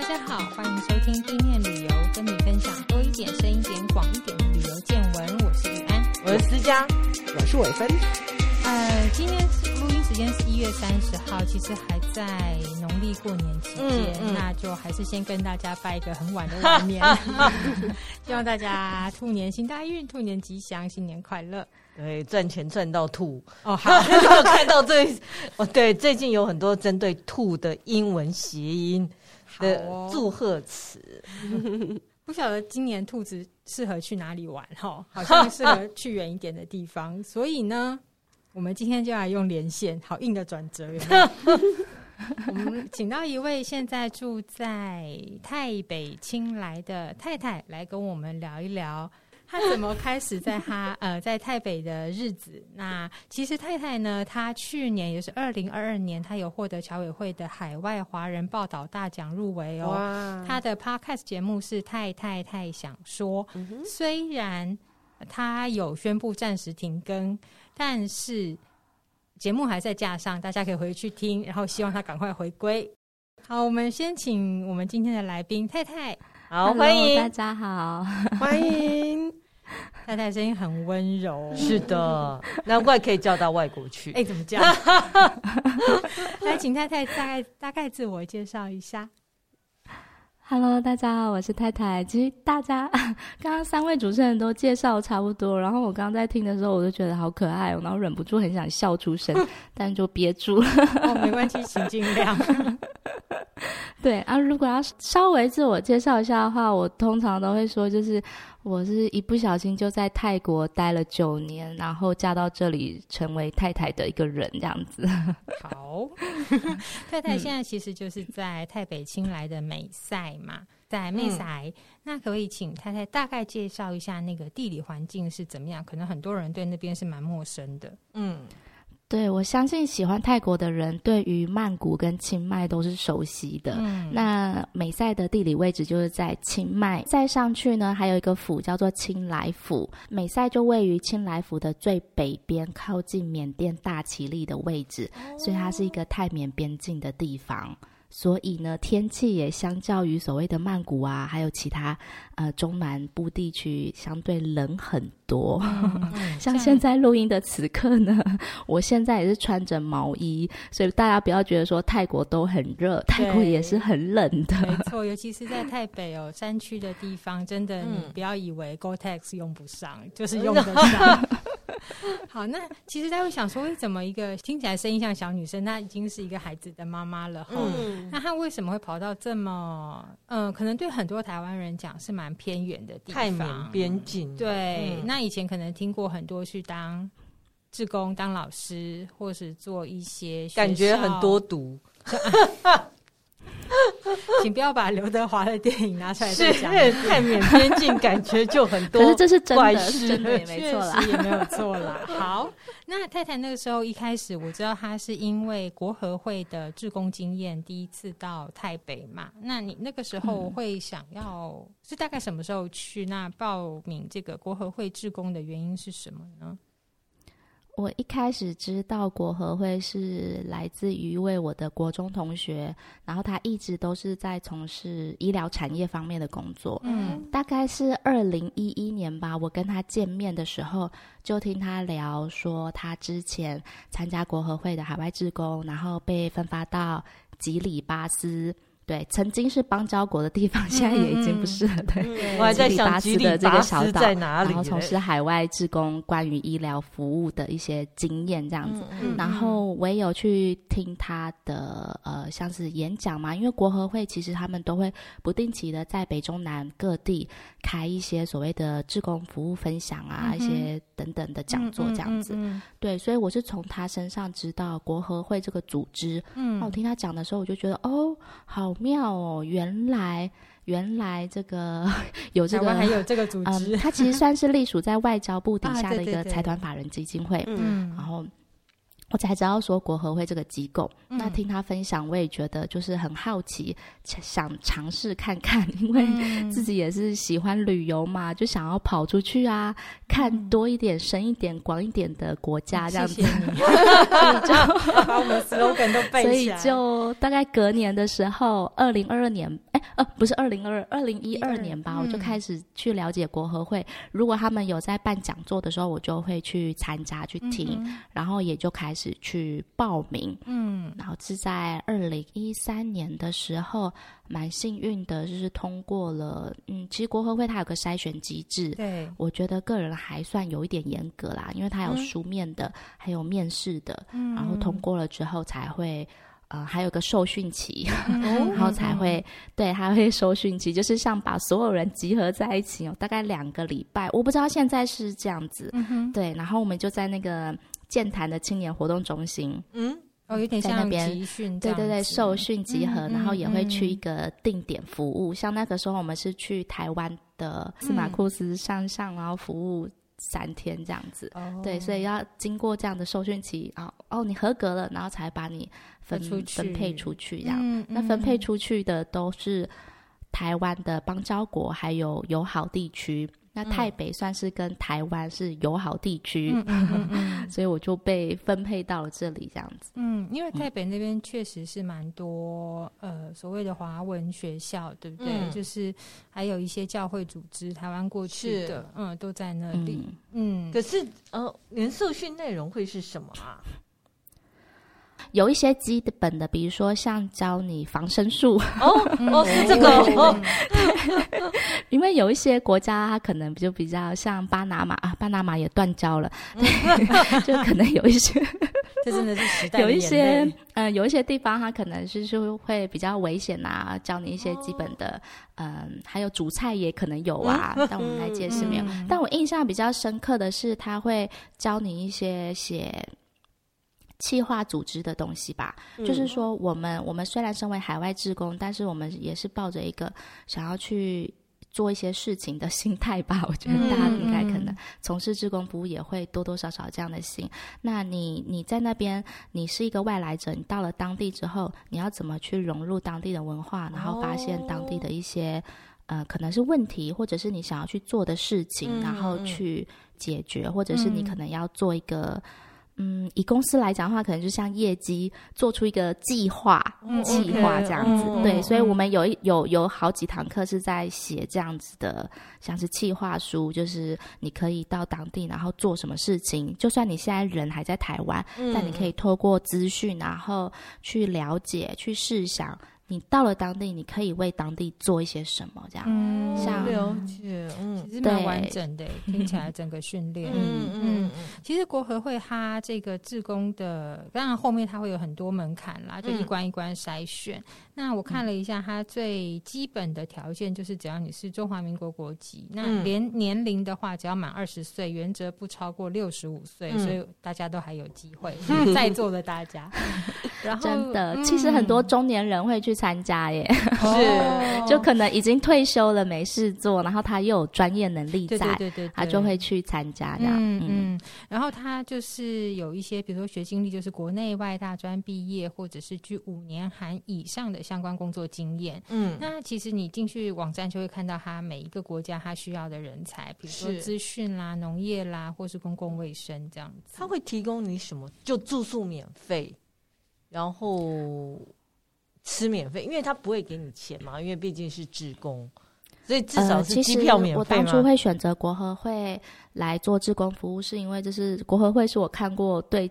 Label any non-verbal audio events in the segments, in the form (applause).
大家好，欢迎收听地面旅游，跟你分享多一点、深一点、广一点的旅游见闻。我是雨安，我是思佳，我是伟芬。呃，今天是录音时间是一月三十号，其实还在农历过年期间，嗯嗯、那就还是先跟大家拜一个很晚的晚年，(laughs) 希望大家兔年行大运，兔年吉祥，新年快乐。对，赚钱赚到吐哦！好，(laughs) 我看到最哦，对，最近有很多针对兔的英文谐音的祝贺词。哦、(laughs) 不晓得今年兔子适合去哪里玩哈？好像适合去远一点的地方。(laughs) 所以呢，我们今天就来用连线，好硬的转折有没有？(laughs) 我们请到一位现在住在泰北青来的太太来跟我们聊一聊。他怎么开始在他呃在台北的日子？那其实太太呢，她去年也是二零二二年，她有获得侨委会的海外华人报道大奖入围哦。哇她的 podcast 节目是太太太想说，嗯、虽然他有宣布暂时停更，但是节目还在架上，大家可以回去听。然后希望他赶快回归。好，我们先请我们今天的来宾太太。好，Hello, 欢迎大家好，欢迎 (laughs) 太太，声音很温柔，是的，难怪可以叫到外国去。哎、欸，怎么叫？(laughs) 来，请太太大概大概自我介绍一下。Hello，大家好，我是太太。其实大家 (laughs) 刚刚三位主持人都介绍差不多，然后我刚刚在听的时候，我就觉得好可爱哦，然后忍不住很想笑出声，但就憋住了。哦，没关系，请尽量。对啊，如果要稍微自我介绍一下的话，我通常都会说，就是我是一不小心就在泰国待了九年，然后嫁到这里成为太太的一个人，这样子。(laughs) 好，太太现在其实就是在泰北清来的美赛嘛，在美赛，嗯、那可不可以请太太大概介绍一下那个地理环境是怎么样？可能很多人对那边是蛮陌生的。嗯。对，我相信喜欢泰国的人，对于曼谷跟清迈都是熟悉的。嗯，那美赛的地理位置就是在清迈，再上去呢，还有一个府叫做清莱府。美赛就位于清莱府的最北边，靠近缅甸大其力的位置，哦、所以它是一个泰缅边境的地方。所以呢，天气也相较于所谓的曼谷啊，还有其他呃中南部地区，相对冷很多。(laughs) 像现在录音的此刻呢，(laughs) 我现在也是穿着毛衣，所以大家不要觉得说泰国都很热，泰国也是很冷的。没错，尤其是在泰北哦，山区的地方，真的你不要以为 Gore-Tex 用不上，嗯、就是 (laughs) 用得上。(laughs) 好，那其实他会想说，为什么一个听起来声音像小女生，她已经是一个孩子的妈妈了？嗯，那她为什么会跑到这么，嗯、呃，可能对很多台湾人讲是蛮偏远的地方，泰缅边境。对，嗯、那以前可能听过很多去当志工、当老师，或是做一些感觉很多毒。(laughs) (laughs) 请不要把刘德华的电影拿出来再讲。泰缅边境感觉就很多，可是这是真的，是真的也没错啦，也没有错啦。好，那太太那个时候一开始我知道她是因为国合会的志工经验，第一次到台北嘛。那你那个时候会想要、嗯、是大概什么时候去？那报名这个国合会志工的原因是什么呢？我一开始知道国合会是来自于一位我的国中同学，然后他一直都是在从事医疗产业方面的工作。嗯，大概是二零一一年吧，我跟他见面的时候，就听他聊说他之前参加国合会的海外志工，然后被分发到吉里巴斯。对，曾经是邦交国的地方，(laughs) 现在也已经不是了。嗯、对，(laughs) 我还在想吉里巴斯的这个小岛在哪里，然后从事海外志工关于医疗服务的一些经验这样子。嗯、然后我也有去听他的呃，像是演讲嘛，因为国合会其实他们都会不定期的在北中南各地开一些所谓的志工服务分享啊，嗯、一些等等的讲座这样子。对，所以我是从他身上知道国合会这个组织。嗯，我听他讲的时候，我就觉得哦，好。妙哦，原来原来这个 (laughs) 有这个还有这个组织，嗯，它其实算是隶属在外交部底下的一个 (laughs) 财团法人基金会。嗯，然后我才知道说国合会这个机构，嗯、那听他分享，我也觉得就是很好奇，想尝试看看，(laughs) 因为自己也是喜欢旅游嘛，就想要跑出去啊，看多一点、深一点、广一点的国家这样子。(laughs) (laughs) 就把我们 slogan 都背。所以就大概隔年的时候，二零二二年，哎，呃，不是二零二二，二零一二年吧，嗯、我就开始去了解国合会。如果他们有在办讲座的时候，我就会去参加去听，嗯、然后也就开始。是去报名，嗯，然后是在二零一三年的时候，蛮幸运的，就是通过了。嗯，其实国合会它有个筛选机制，对，我觉得个人还算有一点严格啦，因为它有书面的，嗯、还有面试的，嗯，然后通过了之后才会，呃，还有个受训期，嗯、(laughs) 然后才会，嗯、对，还会受训期，就是像把所有人集合在一起，有大概两个礼拜，我不知道现在是这样子，嗯哼，对，然后我们就在那个。剑潭的青年活动中心，嗯，哦，有点像集训，对对对，受训集合，嗯、然后也会去一个定点服务。嗯、像那个时候，我们是去台湾的司马库斯山上，然后服务三天这样子。哦，对，所以要经过这样的受训期啊，哦，你合格了，然后才把你分出去分配出去这样。嗯嗯、那分配出去的都是台湾的邦交国，还有友好地区。那台北算是跟台湾是友好地区，(laughs) 所以我就被分配到了这里这样子。嗯，因为台北那边确实是蛮多呃所谓的华文学校，对不对？嗯、就是还有一些教会组织，台湾过去的，嗯，都在那里。嗯，嗯可是呃，连受训内容会是什么啊？有一些基本的，比如说像教你防身术。哦，哦 (laughs) 是这个哦，(laughs) 因为有一些国家它可能就比较像巴拿马啊，巴拿马也断交了，(laughs) 就可能有一些，这真的是时代有一些嗯，有一些地方它可能是就会比较危险啊，教你一些基本的嗯，还有煮菜也可能有啊，但我们来解释没有。但我印象比较深刻的是，他会教你一些写。企划组织的东西吧，嗯、就是说，我们我们虽然身为海外志工，但是我们也是抱着一个想要去做一些事情的心态吧。(laughs) 我觉得大家应该可能从事志工服务也会多多少少这样的心。嗯、那你你在那边，你是一个外来者，你到了当地之后，你要怎么去融入当地的文化，然后发现当地的一些、哦、呃可能是问题，或者是你想要去做的事情，嗯、然后去解决，或者是你可能要做一个。嗯，以公司来讲的话，可能就像业绩做出一个计划，嗯、计划这样子。嗯、对，嗯、所以我们有一有有好几堂课是在写这样子的，像是计划书，就是你可以到当地，然后做什么事情。就算你现在人还在台湾，嗯、但你可以透过资讯，然后去了解，去试想。你到了当地，你可以为当地做一些什么？这样，嗯，像了解，嗯，其实蛮完整的，对听起来整个训练，嗯嗯，其实国合会它这个志工的，当然后面它会有很多门槛啦，就一关一关筛选。嗯、那我看了一下，它最基本的条件就是，只要你是中华民国国籍，嗯、那连年龄的话，只要满二十岁，原则不超过六十五岁，嗯、所以大家都还有机会，(laughs) 嗯、在座的大家。然后，真的，嗯、其实很多中年人会去参加耶，(laughs) 是，就可能已经退休了，没事做，然后他又有专业能力在，对对对对，他就会去参加这样。嗯嗯，然后他就是有一些，比如说学经历，就是国内外大专毕业，或者是具五年含以上的相关工作经验。嗯，那其实你进去网站就会看到他每一个国家他需要的人才，比如说资讯啦、农业啦，或是公共卫生这样子。他会提供你什么？就住宿免费。然后吃免费，因为他不会给你钱嘛，因为毕竟是职工，所以至少是机票免费。呃、我当初会选择国合会来做志工服务，是因为这是国合会是我看过对。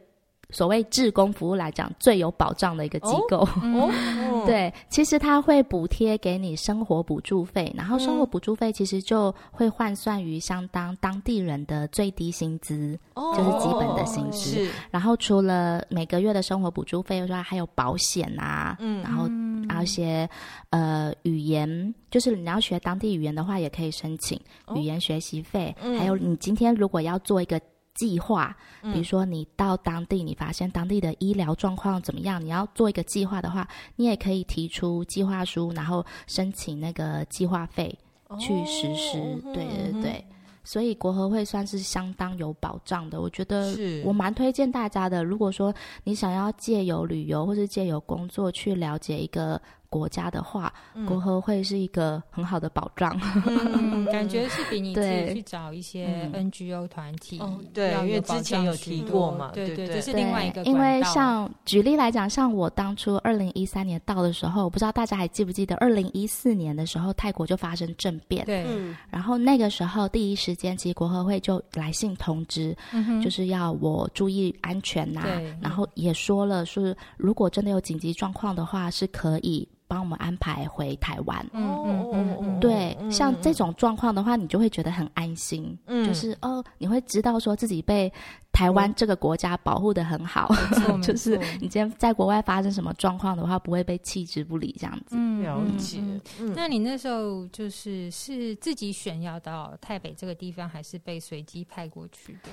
所谓志工服务来讲，最有保障的一个机构。哦，(laughs) 哦对，其实他会补贴给你生活补助费，然后生活补助费其实就会换算于相当当地人的最低薪资，哦、就是基本的薪资。是然后除了每个月的生活补助费之外，还有保险啊，嗯，然后还有一些呃语言，就是你要学当地语言的话，也可以申请语言学习费。哦、还有你今天如果要做一个。计划，比如说你到当地，你发现当地的医疗状况怎么样？你要做一个计划的话，你也可以提出计划书，然后申请那个计划费去实施。哦、对对对，所以国合会算是相当有保障的。我觉得我蛮推荐大家的。如果说你想要借由旅游或是借由工作去了解一个。国家的话，嗯、国合会是一个很好的保障。嗯，(laughs) 感觉是比你自己去找一些 NGO 团体，对，因为之前有提过嘛，对对，这是另外一个。因为像举例来讲，像我当初二零一三年到的时候，我不知道大家还记不记得，二零一四年的时候，泰国就发生政变，对，然后那个时候第一时间，其实国合会就来信通知，嗯、就是要我注意安全呐、啊，然后也说了，是如果真的有紧急状况的话，是可以。帮我们安排回台湾。嗯嗯嗯嗯，对，嗯、像这种状况的话，你就会觉得很安心。嗯，就是哦，你会知道说自己被台湾这个国家保护的很好。嗯、(laughs) 就是你今天在国外发生什么状况的话，不会被弃之不理这样子。嗯，了解。嗯、那你那时候就是是自己选要到台北这个地方，还是被随机派过去的？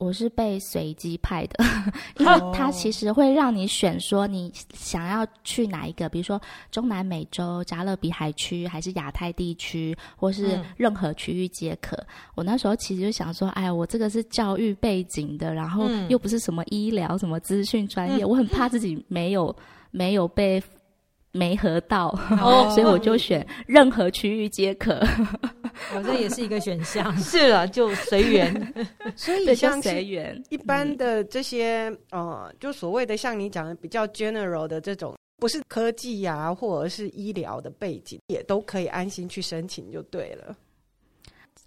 我是被随机派的，(laughs) 因为它其实会让你选，说你想要去哪一个，比如说中南美洲、加勒比海区，还是亚太地区，或是任何区域皆可。嗯、我那时候其实就想说，哎呀，我这个是教育背景的，然后又不是什么医疗、什么资讯专业，嗯、我很怕自己没有没有被。没合到，哦、(laughs) 所以我就选任何区域皆可。(laughs) 我这也是一个选项。(laughs) 是了，就随缘。所以像随缘，一般的这些、嗯、呃，就所谓的像你讲的比较 general 的这种，不是科技呀、啊，或者是医疗的背景，也都可以安心去申请就对了。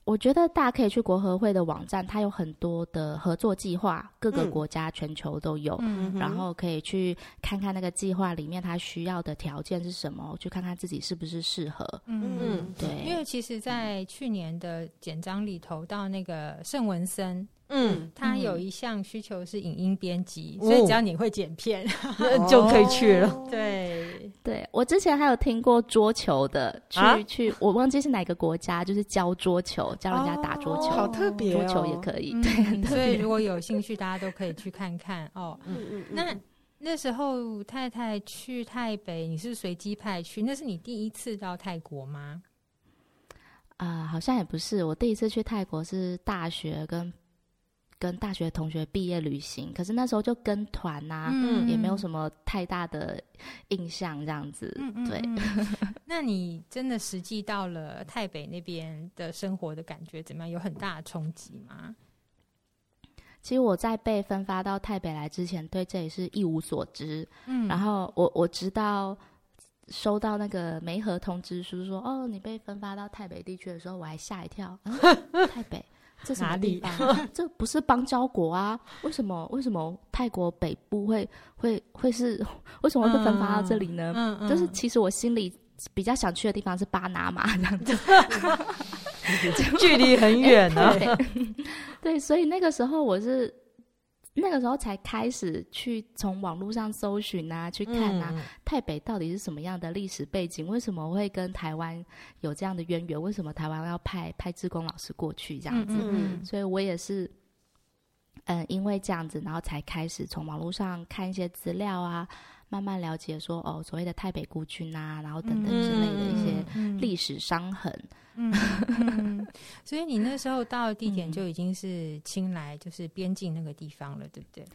我觉得大家可以去国合会的网站，它有很多的合作计划，各个国家全球都有，嗯、然后可以去看看那个计划里面它需要的条件是什么，去看看自己是不是适合。嗯，对，因为其实，在去年的简章里头，到那个圣文森。嗯，他有一项需求是影音编辑，嗯、所以只要你会剪片，哦、(laughs) 就可以去了。对，对我之前还有听过桌球的，去、啊、去，我忘记是哪个国家，就是教桌球，教人家打桌球，哦、好特别、哦，桌球也可以。对，嗯、所以如果有兴趣，大家都可以去看看哦。嗯嗯，那那时候太太去台北，你是随机派去，那是你第一次到泰国吗？啊、呃，好像也不是，我第一次去泰国是大学跟。跟大学同学毕业旅行，可是那时候就跟团呐、啊，嗯、也没有什么太大的印象，这样子。嗯、对，(laughs) 那你真的实际到了泰北那边的生活的感觉怎么样？有很大的冲击吗？其实我在被分发到泰北来之前，对这里是一无所知。嗯，然后我我直到收到那个媒合通知书说，哦，你被分发到泰北地区的时候，我还吓一跳，嗯、(laughs) 泰北。这什么地方？哪里？这不是邦交国啊？为什么？为什么泰国北部会会会是？为什么会分发到这里呢？嗯嗯、就是其实我心里比较想去的地方是巴拿马这样子，距离很远呢、啊。对，所以那个时候我是。那个时候才开始去从网络上搜寻啊，去看啊，嗯、泰北到底是什么样的历史背景？为什么会跟台湾有这样的渊源？为什么台湾要派派志工老师过去这样子？嗯嗯、所以我也是，嗯，因为这样子，然后才开始从网络上看一些资料啊，慢慢了解说哦，所谓的泰北孤军啊，然后等等之类的一些历史伤痕。嗯 (laughs) 所以你那时候到的地点就已经是青莱，就是边境那个地方了，对不对？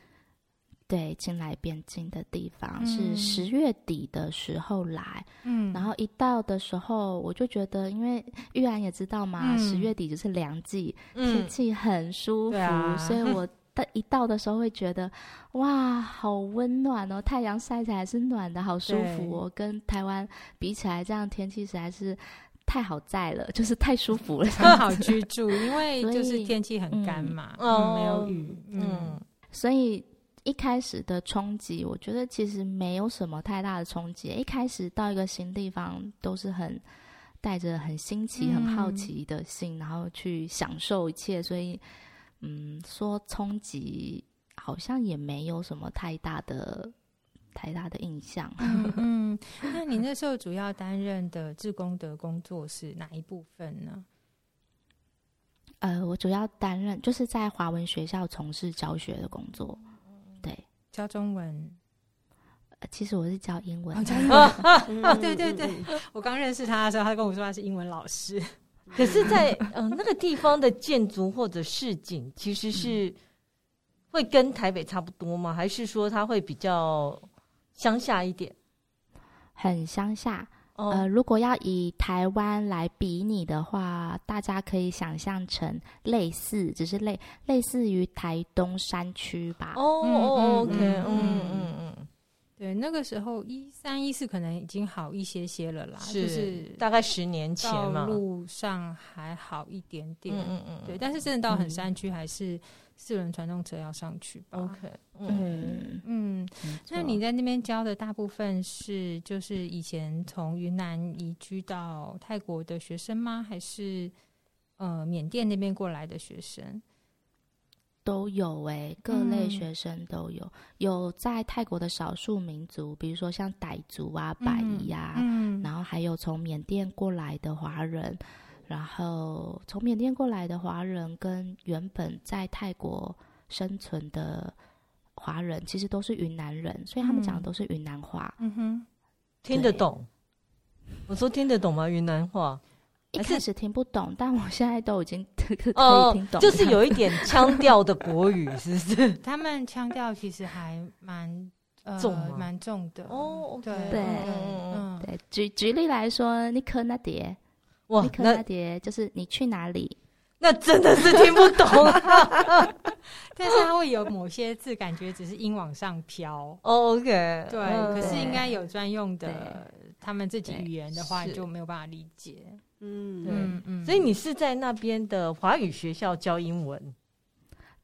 对，青莱边境的地方是十月底的时候来，嗯，然后一到的时候，我就觉得，因为玉安也知道嘛，十、嗯、月底就是凉季，天气很舒服，所以我的 (laughs) 一到的时候会觉得，哇，好温暖哦，太阳晒起来是暖的，好舒服哦，跟台湾比起来，这样天气实在是。太好在了，(laughs) 就是太舒服了，很好居住，因为就是天气很干嘛，(laughs) 嗯，嗯，没有雨，嗯，所以一开始的冲击，我觉得其实没有什么太大的冲击。一开始到一个新地方，都是很带着很新奇、很好奇的心，嗯、然后去享受一切，所以，嗯，说冲击好像也没有什么太大的。太大的印象。嗯，嗯，(laughs) 那你那时候主要担任的志工的工作是哪一部分呢？呃，我主要担任就是在华文学校从事教学的工作，对，教中文。呃，其实我是教英文。哦，教英文。(laughs) 哦，对对对，我刚认识他的时候，他跟我说他是英文老师。可是在，在呃那个地方的建筑或者市景，其实是会跟台北差不多吗？还是说它会比较乡下一点？很乡下。呃，如果要以台湾来比拟的话，大家可以想象成类似，只是类类似于台东山区吧。哦哦，OK，嗯嗯嗯，对，那个时候一三一四可能已经好一些些了啦，是就是大概十年前嘛，路上还好一点点，嗯嗯嗯，对，但是真的到很山区还是。嗯四轮传动车要上去吧？OK，嗯嗯，那你在那边教的大部分是就是以前从云南移居到泰国的学生吗？还是呃缅甸那边过来的学生？都有哎、欸，各类学生都有。嗯、有在泰国的少数民族，比如说像傣族啊、白夷啊，嗯，然后还有从缅甸过来的华人。然后从缅甸过来的华人跟原本在泰国生存的华人，其实都是云南人，所以他们讲的都是云南话。嗯哼，听得懂。我说听得懂吗？云南话一开始听不懂，但我现在都已经 (laughs) 可以听懂。哦，就是有一点腔调的国语，是不是？(laughs) 他们腔调其实还蛮、呃、重，蛮重的。哦，对对嗯对。举举例来说，尼克那碟。哇，尼克那碟就是你去哪里？那真的是听不懂，(laughs) 但是它会有某些字感觉只是音往上飘。Oh, OK，对，嗯、可是应该有专用的他们自己语言的话，你就没有办法理解。嗯，对，嗯，所以你是在那边的华语学校教英文。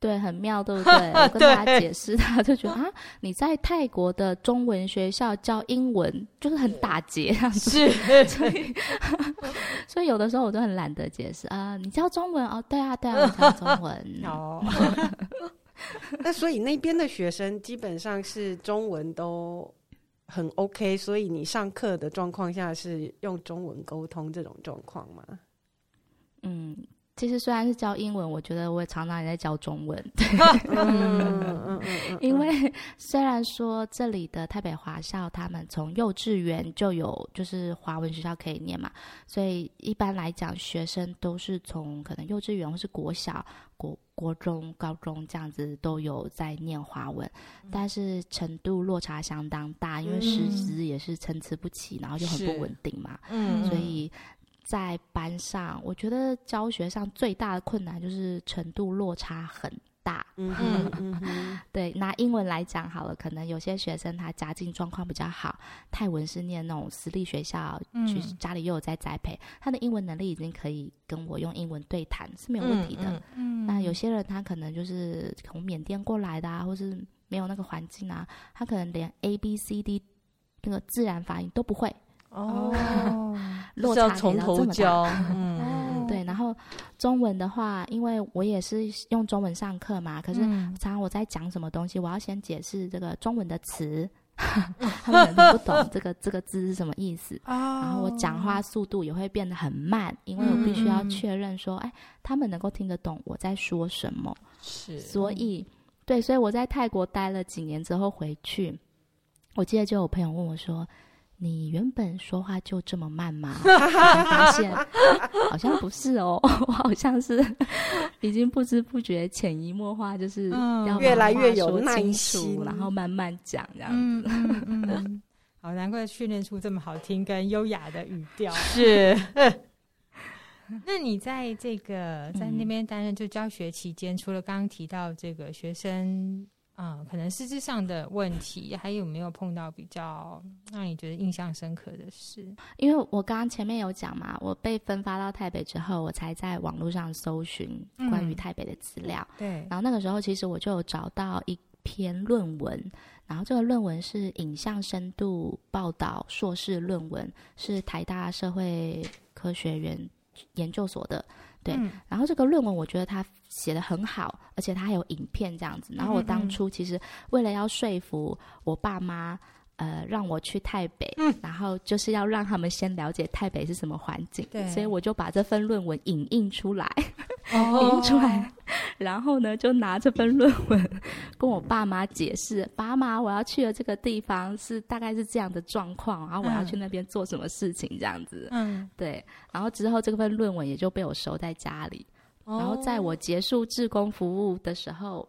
对，很妙，对不对？(laughs) 我跟大家解释，他就觉得啊，你在泰国的中文学校教英文，就是很打结 (laughs) 这样子。是，所以，(laughs) 所以有的时候我都很懒得解释啊。你教中文哦？对啊，对啊，我教中文哦。那所以那边的学生基本上是中文都很 OK，所以你上课的状况下是用中文沟通这种状况吗？嗯。其实虽然是教英文，我觉得我也常常也在教中文。(laughs) 因为虽然说这里的台北华校，他们从幼稚园就有就是华文学校可以念嘛，所以一般来讲，学生都是从可能幼稚园或是国小、国国中、高中这样子都有在念华文，但是程度落差相当大，因为师资也是参差不齐，然后就很不稳定嘛，嗯，所以。在班上，我觉得教学上最大的困难就是程度落差很大。嗯哼嗯 (laughs) 对，拿英文来讲好了，可能有些学生他家境状况比较好，泰文是念那种私立学校，其实、嗯、家里又有在栽培，他的英文能力已经可以跟我用英文对谈是没有问题的。嗯，嗯，那有些人他可能就是从缅甸过来的啊，或是没有那个环境啊，他可能连 A B C D 那个自然发音都不会。哦，(laughs) 落差从头教，嗯，(laughs) 对。然后中文的话，因为我也是用中文上课嘛，可是常常我在讲什么东西，我要先解释这个中文的词，(laughs) 他们可能不懂这个这个字是什么意思。然后我讲话速度也会变得很慢，因为我必须要确认说，哎，他们能够听得懂我在说什么。是，所以对，所以我在泰国待了几年之后回去，我记得就有朋友问我说。你原本说话就这么慢吗？(laughs) 发现 (laughs) 好像不是哦，(laughs) 我好像是已经不知不觉潜移默化，就是要越来越有耐心，然后慢慢讲这样子。嗯嗯嗯、好，难怪训练出这么好听跟优雅的语调。是。那你在这个在那边担任就教学期间，嗯、除了刚刚提到这个学生。啊、嗯，可能实质上的问题，还有没有碰到比较让你觉得印象深刻的事？因为我刚刚前面有讲嘛，我被分发到台北之后，我才在网络上搜寻关于台北的资料。嗯、对，然后那个时候其实我就有找到一篇论文，然后这个论文是影像深度报道硕士论文，是台大社会科学院研究所的。对，嗯、然后这个论文我觉得他写得很好，而且他还有影片这样子。然后我当初其实为了要说服我爸妈，呃，让我去台北，嗯、然后就是要让他们先了解台北是什么环境。对，所以我就把这份论文影印出来，影 (laughs) 印出来。然后呢，就拿这份论文跟我爸妈解释：“爸妈，我要去的这个地方是大概是这样的状况，然后我要去那边做什么事情，这样子。”嗯，对。然后之后这份论文也就被我收在家里。然后在我结束志工服务的时候，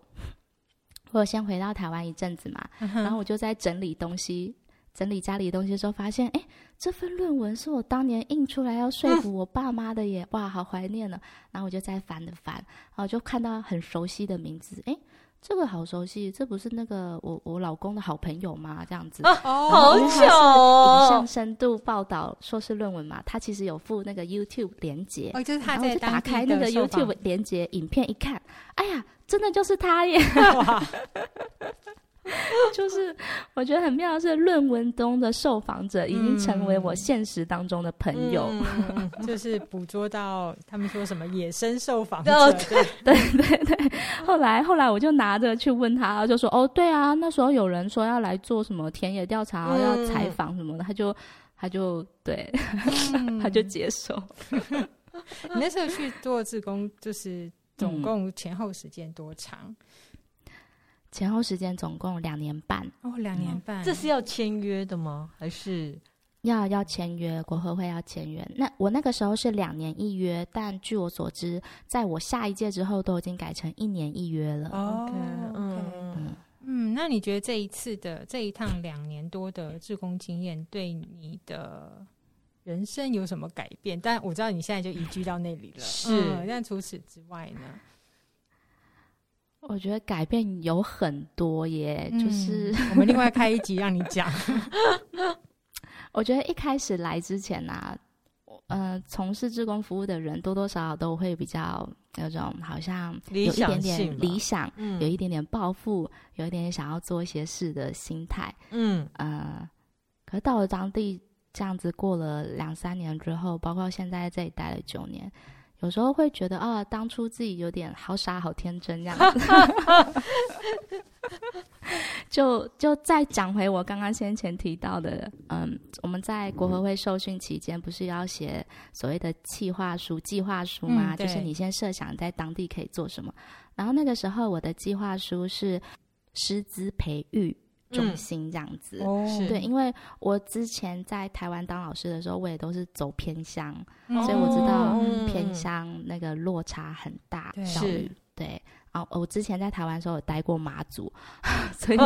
我先回到台湾一阵子嘛，然后我就在整理东西。整理家里的东西的时候，发现，哎，这份论文是我当年印出来要说服我爸妈的耶，嗯、哇，好怀念呢。然后我就在翻的翻，然后就看到很熟悉的名字，哎，这个好熟悉，这不是那个我我老公的好朋友吗？这样子，哦，好巧，影像深度报道硕士论文嘛，他其实有附那个 YouTube 连接，哦，就是他在就打开那个 YouTube 连接影片一看，哎呀，真的就是他耶！(laughs) 哇 (laughs) 就是我觉得很妙的是，论文中的受访者已经成为我现实当中的朋友，嗯、(laughs) 就是捕捉到他们说什么野生受访者，对对对 (laughs) 对。后来后来我就拿着去问他，就说哦，对啊，那时候有人说要来做什么田野调查，嗯、要采访什么的，他就他就对，嗯、他就接受。你那时候去做志工，就是总共前后时间多长？嗯前后时间总共两年半哦，两年半，这是要签约的吗？还是要要签约？国合会要签约。那我那个时候是两年一约，但据我所知，在我下一届之后都已经改成一年一约了。哦，嗯嗯嗯。那你觉得这一次的这一趟两年多的志工经验，对你的人生有什么改变？但我知道你现在就移居到那里了，是。嗯，但除此之外呢？我觉得改变有很多耶，嗯、就是我们另外开一集 (laughs) 让你讲。我觉得一开始来之前啊，呃，从事志工服务的人多多少少都会比较有种好像有一点点理想，嗯、有一点点抱负，有一点点想要做一些事的心态。嗯呃，可是到了当地这样子过了两三年之后，包括现在在这里待了九年。有时候会觉得啊，当初自己有点好傻好天真这样子。(laughs) 就就再讲回我刚刚先前提到的，嗯，我们在国合会受训期间，不是要写所谓的企划书、计划书吗？嗯、就是你先设想在当地可以做什么，然后那个时候我的计划书是师资培育。中心这样子，嗯、对，因为我之前在台湾当老师的时候，我也都是走偏乡，哦、所以我知道偏乡那个落差很大，教育是。对。然后我之前在台湾的时候有待过马祖，(laughs) 所以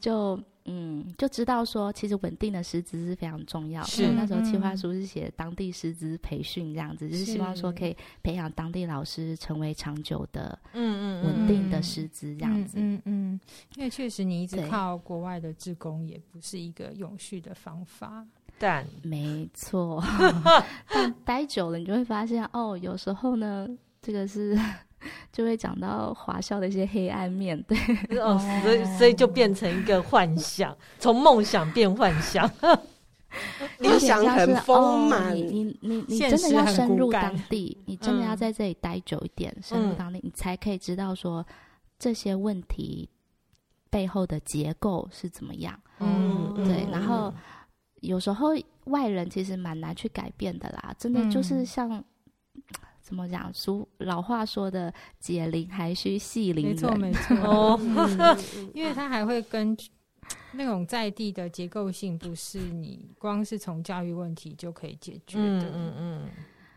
就。哦嗯，就知道说，其实稳定的师资是非常重要的。是那时候企划书是写当地师资培训这样子，就是希望说可以培养当地老师成为长久的、嗯嗯稳定的师资这样子。嗯嗯，嗯，因为确实你一直靠国外的志工也不是一个永续的方法。但没错，(laughs) 但待久了你就会发现，哦，有时候呢，这个是。就会讲到华校的一些黑暗面，对 (laughs) 哦，所以所以就变成一个幻想，从梦想变幻想，(laughs) 理想很丰满，你你你你真的要深入当地，你真的要在这里待久一点，深入当地，你才可以知道说这些问题背后的结构是怎么样。嗯，对。然后有时候外人其实蛮难去改变的啦，真的就是像。怎么讲？俗老话说的“解铃还须系铃人”，没错没错 (laughs) 哦。(laughs) 因为它还会跟那种在地的结构性，不是你光是从教育问题就可以解决的。嗯嗯嗯，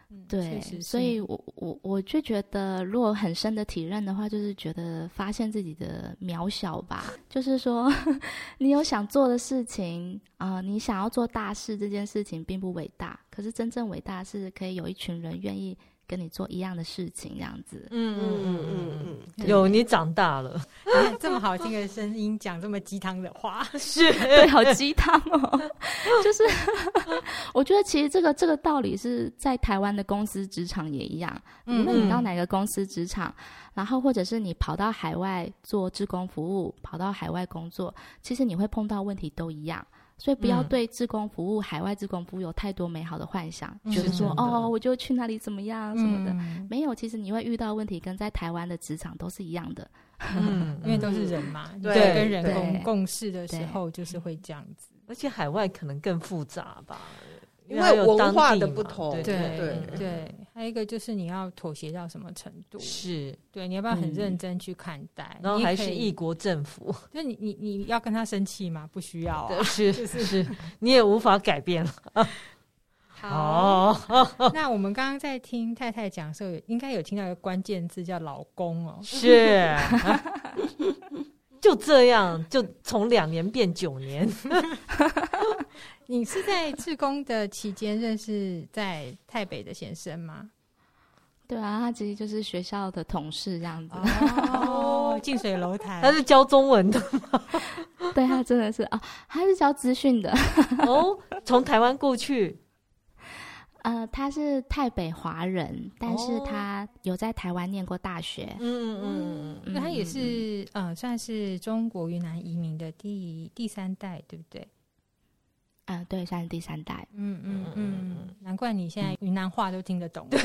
嗯对。所以我我我就觉得，如果很深的体认的话，就是觉得发现自己的渺小吧。就是说，(laughs) 你有想做的事情啊、呃，你想要做大事，这件事情并不伟大。可是真正伟大是可以有一群人愿意。跟你做一样的事情，这样子。嗯嗯嗯嗯嗯，有你长大了，(laughs) 这么好听的声音，讲这么鸡汤的话，(laughs) 是 (laughs) 对，好鸡汤哦。就是我觉得其实这个这个道理是在台湾的公司职场也一样。无论你到哪个公司职场，然后或者是你跑到海外做志工服务，跑到海外工作，其实你会碰到问题都一样。所以不要对志工服务、嗯、海外志工服务有太多美好的幻想，觉得、嗯、说哦，我就去那里怎么样什么的，嗯、没有。其实你会遇到问题，跟在台湾的职场都是一样的，(laughs) 嗯，因为都是人嘛，对，跟人共共事的时候就是会这样子。而且海外可能更复杂吧，因为文化的不同，对对对对，还有一个就是你要妥协到什么程度？是对，你要不要很认真去看待？然后还是一异国政府，(laughs) 就你你你要跟他生气吗？不需要啊，(laughs) 是是，你也无法改变了。(laughs) 好，那我们刚刚在听太太讲的时候，应该有听到一个关键字叫“老公”哦，是，就这样，就从两年变九年。你是在志工的期间认识在台北的先生吗？对啊，他其实就是学校的同事这样子。哦，(laughs) 近水楼台，他是教中文的吗？(laughs) 对，他真的是啊，他是教资讯的。哦，从台湾过去。(laughs) 呃，他是台北华人，但是他有在台湾念过大学。嗯嗯嗯嗯，那他也是呃，算是中国云南移民的第第三代，对不对？啊、呃，对，算是第三代。嗯嗯嗯，难怪你现在云南话都听得懂。(laughs)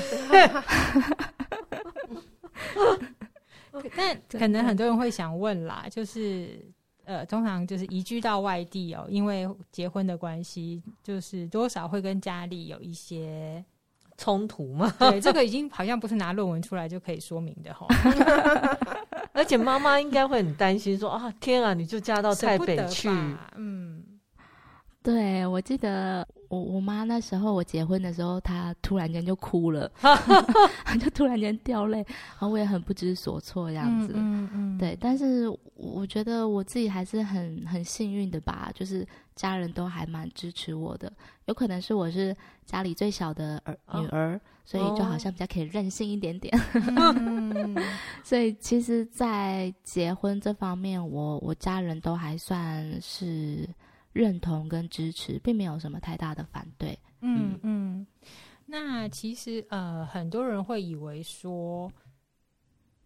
但 (laughs) 可能很多人会想问啦，就是。呃，通常就是移居到外地哦，因为结婚的关系，就是多少会跟家里有一些冲突嘛。(laughs) 对，这个已经好像不是拿论文出来就可以说明的哈。而且妈妈应该会很担心说，说啊，天啊，你就嫁到台北去，嗯。对，我记得我我妈那时候我结婚的时候，她突然间就哭了 (laughs) (laughs) 就突然间掉泪，然后我也很不知所措这样子。嗯嗯，嗯。对，但是我觉得我自己还是很很幸运的吧，就是家人都还蛮支持我的。有可能是我是家里最小的儿、哦、女儿，所以就好像比较可以任性一点点。嗯、(laughs) 所以其实，在结婚这方面，我我家人都还算是。认同跟支持，并没有什么太大的反对。嗯嗯，那其实呃，很多人会以为说，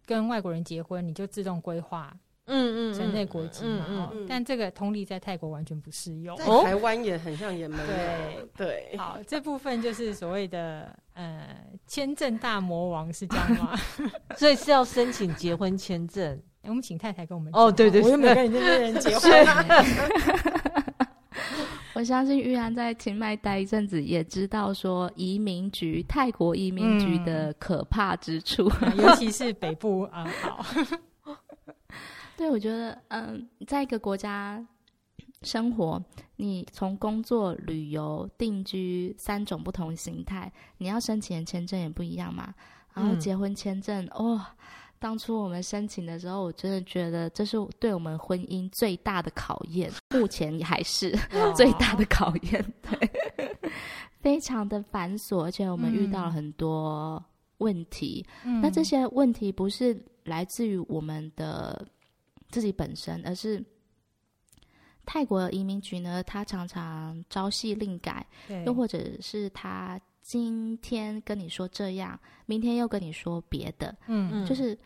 跟外国人结婚你就自动规划，嗯嗯，城内国籍嘛。嗯嗯，但这个通例在泰国完全不适用，在台湾也很像也没有。对对，好，这部分就是所谓的呃签证大魔王是这样吗？(laughs) 所以是要申请结婚签证。我们请太太跟我们哦，对对，我又没跟你那边人结 (laughs) 婚。我相信玉安在清迈待一阵子，也知道说移民局泰国移民局的可怕之处，嗯、尤其是北部啊。好，(laughs) 对，我觉得嗯，在一个国家生活，你从工作、旅游、定居三种不同形态，你要申请的签证也不一样嘛。然后结婚签证，哦。当初我们申请的时候，我真的觉得这是对我们婚姻最大的考验，目前还是 (laughs) 最大的考验，对，非常的繁琐，而且我们遇到了很多问题。嗯、那这些问题不是来自于我们的自己本身，而是泰国移民局呢，他常常朝夕令改，又或者是他今天跟你说这样，明天又跟你说别的，嗯，就是。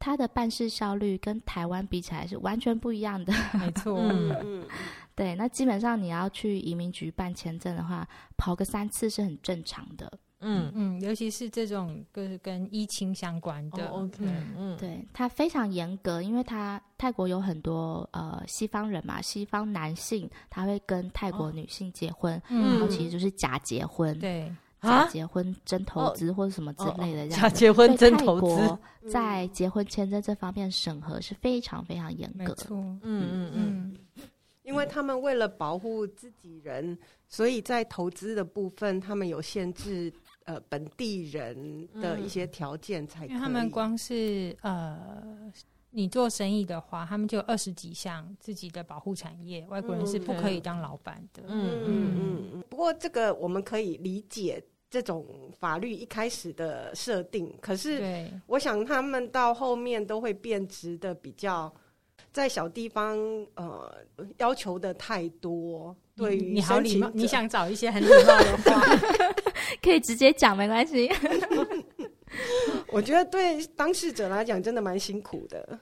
他的办事效率跟台湾比起来是完全不一样的，没 (laughs) 错。嗯，(laughs) 对，那基本上你要去移民局办签证的话，跑个三次是很正常的。嗯嗯，尤其是这种跟跟依亲相关的。哦、OK，嗯，嗯对，他非常严格，因为他泰国有很多呃西方人嘛，西方男性他会跟泰国女性结婚，哦、然后其实就是假结婚。嗯、对。假结婚真投资或者什么之类的，假结婚真投资，在结婚签证这方面审核是非常非常严格。嗯嗯嗯，因为他们为了保护自己人，所以在投资的部分，他们有限制呃本地人的一些条件才可以。因为他们光是呃，你做生意的话，他们就二十几项自己的保护产业，外国人是不可以当老板的。嗯嗯嗯。不过这个我们可以理解。这种法律一开始的设定，可是我想他们到后面都会变质的比较，在小地方呃要求的太多。对于你好礼貌，你想找一些很礼貌的话，(laughs) 可以直接讲没关系。我觉得对当事者来讲真的蛮辛苦的，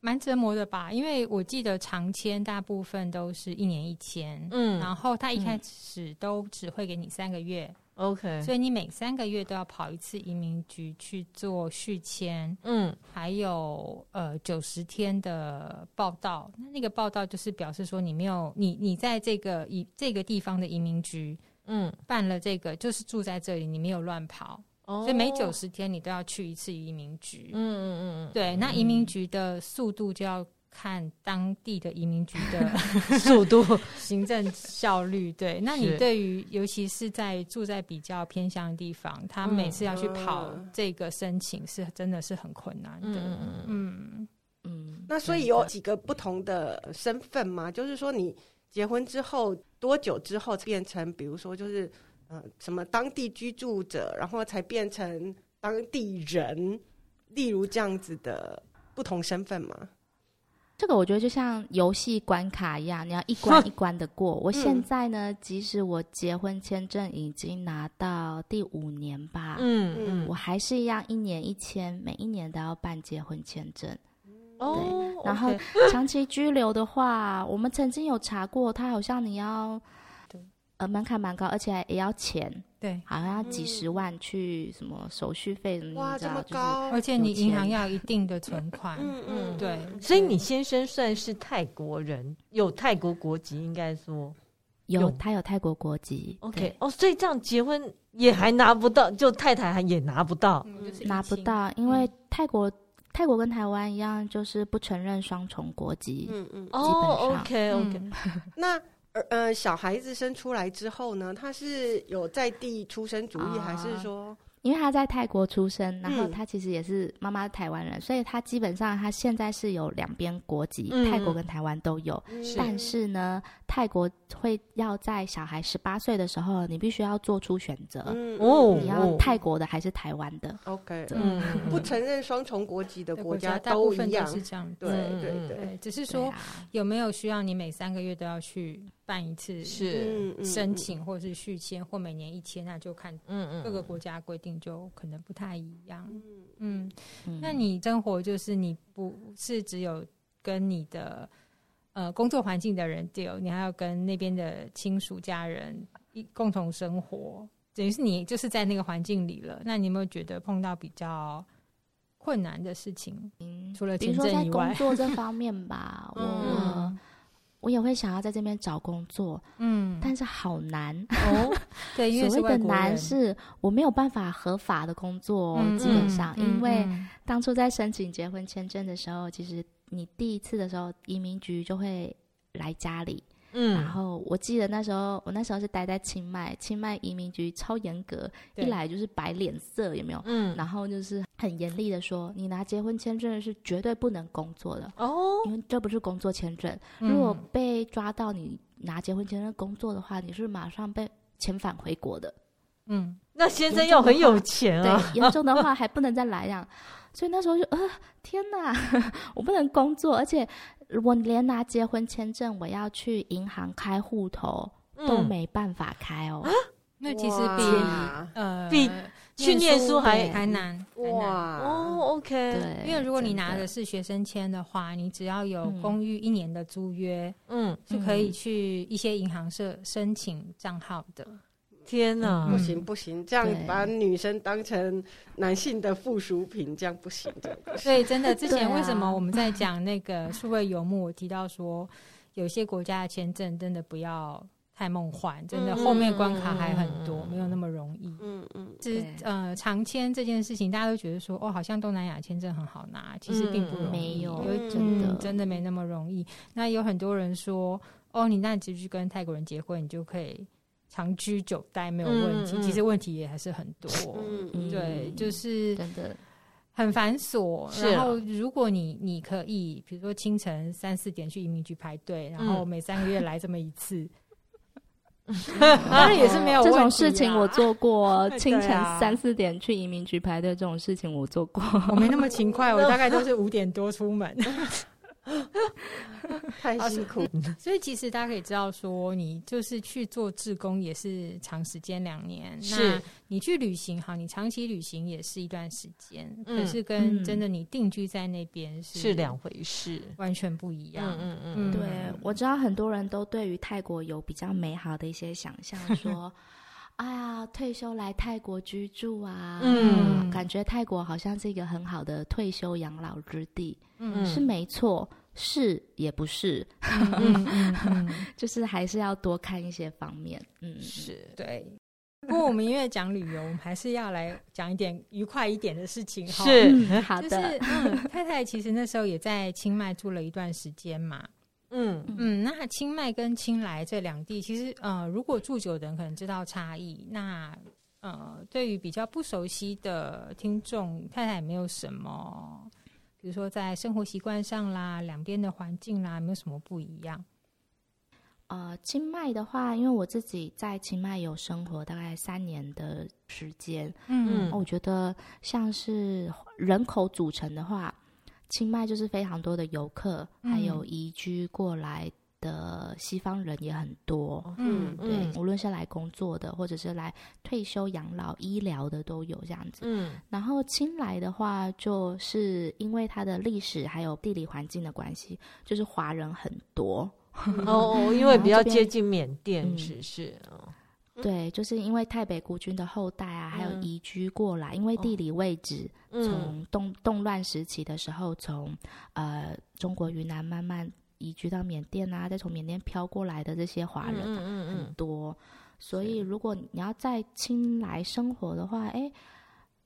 蛮折磨的吧？因为我记得长签大部分都是一年一签，嗯，然后他一开始都只会给你三个月。OK，所以你每三个月都要跑一次移民局去做续签，嗯，还有呃九十天的报道。那那个报道就是表示说你没有你你在这个移这个地方的移民局嗯，办了这个就是住在这里，你没有乱跑，哦、所以每九十天你都要去一次移民局。嗯嗯嗯嗯，对，那移民局的速度就要看当地的移民局的 (laughs) 速度、(laughs) 行政效率。对，那你对于尤其是在住在比较偏乡的地方，他每次要去跑这个申请，是真的是很困难的。嗯嗯嗯，那所以有几个不同的身份吗？就是说你。结婚之后多久之后变成，比如说就是呃什么当地居住者，然后才变成当地人，例如这样子的不同身份吗？这个我觉得就像游戏关卡一样，你要一关 (laughs) 一关的过。我现在呢，嗯、即使我结婚签证已经拿到第五年吧，嗯嗯，我还是一样一年一签，每一年都要办结婚签证。对，然后长期居留的话，我们曾经有查过，他好像你要，呃，门槛蛮高，而且也要钱，对，好像要几十万去什么手续费什么，哇，这么高，而且你银行要一定的存款，嗯嗯，对，所以你先生算是泰国人，有泰国国籍，应该说有，他有泰国国籍，OK，哦，所以这样结婚也还拿不到，就太太还也拿不到，拿不到，因为泰国。泰国跟台湾一样，就是不承认双重国籍。嗯嗯，基本上。哦，OK OK。那呃，小孩子生出来之后呢，他是有在地出生主义，还是说？因为他在泰国出生，然后他其实也是妈妈台湾人，嗯、所以他基本上他现在是有两边国籍，嗯、泰国跟台湾都有。嗯、但是呢，泰国会要在小孩十八岁的时候，你必须要做出选择，哦、嗯，你要泰国的还是台湾的？OK，嗯，不承认双重国籍的国家都一样，是这样。对对对，只是说有没有需要你每三个月都要去。办一次是申请，或是续签，或每年一签，那就看各个国家规定就可能不太一样。嗯嗯，那你生活就是你不是只有跟你的呃工作环境的人 deal，你还要跟那边的亲属家人一共同生活，等于是你就是在那个环境里了。那你有没有觉得碰到比较困难的事情？嗯，除了签证以外，工作这方面吧，(laughs) 我。我也会想要在这边找工作，嗯，但是好难哦。(laughs) 对，因为所谓的难是我没有办法合法的工作，嗯、基本上，嗯、因为当初在申请结婚签证的时候，其实你第一次的时候，移民局就会来家里。嗯，然后我记得那时候，我那时候是待在清迈，清迈移民局超严格，一来就是摆脸色，有没有？嗯，然后就是很严厉的说，你拿结婚签证是绝对不能工作的哦，因为这不是工作签证，嗯、如果被抓到你拿结婚签证工作的话，你是马上被遣返回国的。嗯，那先生又很有钱啊，(laughs) 对，严重的话还不能再来呀。所以那时候就呃，天哪，(laughs) 我不能工作，而且。我连拿结婚签证，我要去银行开户头、嗯、都没办法开哦。那其实比呃比去念书还还难哇哦。OK，对，因为如果你拿的是学生签的话，你只要有公寓一年的租约，嗯，是可以去一些银行社申请账号的。天哪，不行不行，这样把女生当成男性的附属品，这样不行的。所以真的，之前为什么我们在讲那个数位游牧，我提到说，有些国家的签证真的不要太梦幻，真的后面关卡还很多，没有那么容易。嗯嗯，是呃，长签这件事情，大家都觉得说，哦，好像东南亚签证很好拿，其实并不容易，没有，真的真的没那么容易。那有很多人说，哦，你那直接去跟泰国人结婚，你就可以。长居久待没有问题，嗯嗯、其实问题也还是很多。嗯、对，就是真的很繁琐。然后，如果你你可以，比如说清晨三四点去移民局排队，然后每三个月来这么一次，(laughs) 嗯、当然也是没有问题、啊。这种事情我做过，(laughs) 清晨三四点去移民局排队这种事情我做过。我没那么勤快，(laughs) 我大概都是五点多出门。(laughs) 太辛苦，所以其实大家可以知道，说你就是去做志工也是长时间两年，是。那你去旅行好，你长期旅行也是一段时间，嗯、可是跟真的你定居在那边是两回事，完全不一样。嗯，嗯。对，我知道很多人都对于泰国有比较美好的一些想象，(laughs) 说。哎呀，退休来泰国居住啊，嗯，感觉泰国好像是一个很好的退休养老之地，嗯，是没错。是也不是，(laughs) 就是还是要多看一些方面。嗯，是对。不过我们因为讲旅游，我们还是要来讲一点愉快一点的事情哈。是、嗯、好的，就是嗯，太太其实那时候也在清迈住了一段时间嘛。嗯嗯，那清迈跟清莱这两地，其实呃，如果住久的人可能知道差异。那呃，对于比较不熟悉的听众，太太有没有什么，比如说在生活习惯上啦，两边的环境啦，没有什么不一样？呃，清迈的话，因为我自己在清迈有生活大概三年的时间，嗯，我觉得像是人口组成的话，清迈就是非常多的游客，嗯、还有移居过来的西方人也很多，嗯，对，嗯、无论是来工作的，或者是来退休养老、医疗的都有这样子，嗯，然后清莱的话，就是因为它的历史还有地理环境的关系，就是华人很多。哦，因为 (laughs) 比较接近缅甸，是是哦，对，就是因为泰北孤军的后代啊，还有移居过来，因为地理位置，从动动乱时期的时候，从呃中国云南慢慢移居到缅甸啊，再从缅甸飘过来的这些华人很多，所以如果你要在清莱生活的话，哎。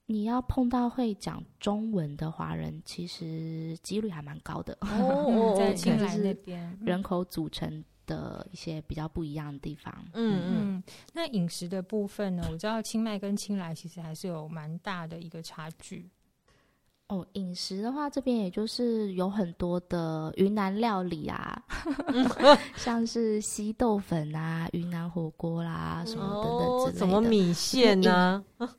你要碰到会讲中文的华人，其实几率还蛮高的。哦，(laughs) 在清莱那边，人口组成的一些比较不一样的地方。嗯嗯。那饮食的部分呢？我知道清迈跟清莱其实还是有蛮大的一个差距。哦，饮食的话，这边也就是有很多的云南料理啊，(laughs) 像是稀豆粉啊、云南火锅啦什么等等之类的。哦，什么米线呢？(laughs)